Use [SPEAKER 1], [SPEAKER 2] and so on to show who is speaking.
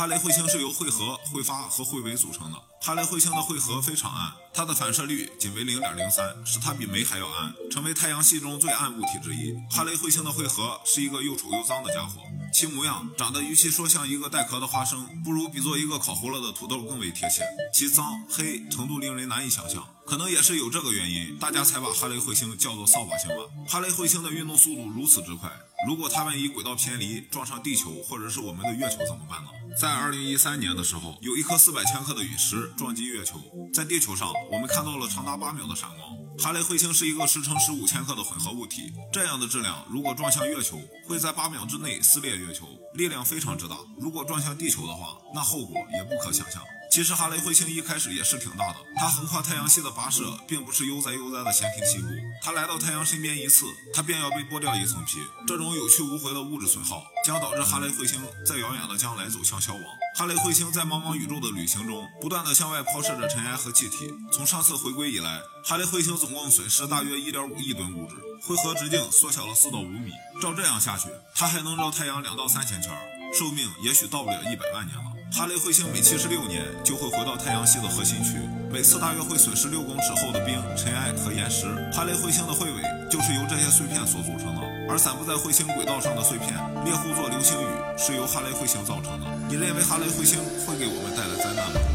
[SPEAKER 1] 哈雷彗星是由彗核、彗发和彗尾组成的。哈雷彗星的彗核非常暗，它的反射率仅为零点零三，使它比煤还要暗，成为太阳系中最暗物体之一。哈雷彗星的彗核是一个又丑又脏的家伙。其模样长得与其说像一个带壳的花生，不如比作一个烤糊了的土豆更为贴切。其脏黑程度令人难以想象，可能也是有这个原因，大家才把哈雷彗星叫做扫把星吧。哈雷彗星的运动速度如此之快，如果它万一轨道偏离，撞上地球或者是我们的月球怎么办呢？在二零一三年的时候，有一颗四百千克的陨石撞击月球，在地球上我们看到了长达八秒的闪光。哈雷彗星是一个十乘十五千克的混合物体，这样的质量如果撞向月球，会在八秒之内撕裂月球，力量非常之大。如果撞向地球的话，那后果也不可想象。其实哈雷彗星一开始也是挺大的，它横跨太阳系的跋涉并不是悠哉悠哉的闲庭信步，它来到太阳身边一次，它便要被剥掉一层皮。这种有去无回的物质损耗，将导致哈雷彗星在遥远的将来走向消亡。哈雷彗星在茫茫宇宙的旅行中，不断的向外抛射着尘埃和气体。从上次回归以来，哈雷彗星总共损失大约一点五亿吨物质，回合直径缩小了四到五米。照这样下去，它还能绕太阳两到三千圈，寿命也许到不了一百万年了。哈雷彗星每七十六年就会回到太阳系的核心区，每次大约会损失六公尺厚的冰、尘埃和岩石。哈雷彗星的彗尾就是由这些碎片所组成的，而散布在彗星轨道上的碎片猎户座流星雨是由哈雷彗星造成的。你认为哈雷彗星会给我们带来灾难吗？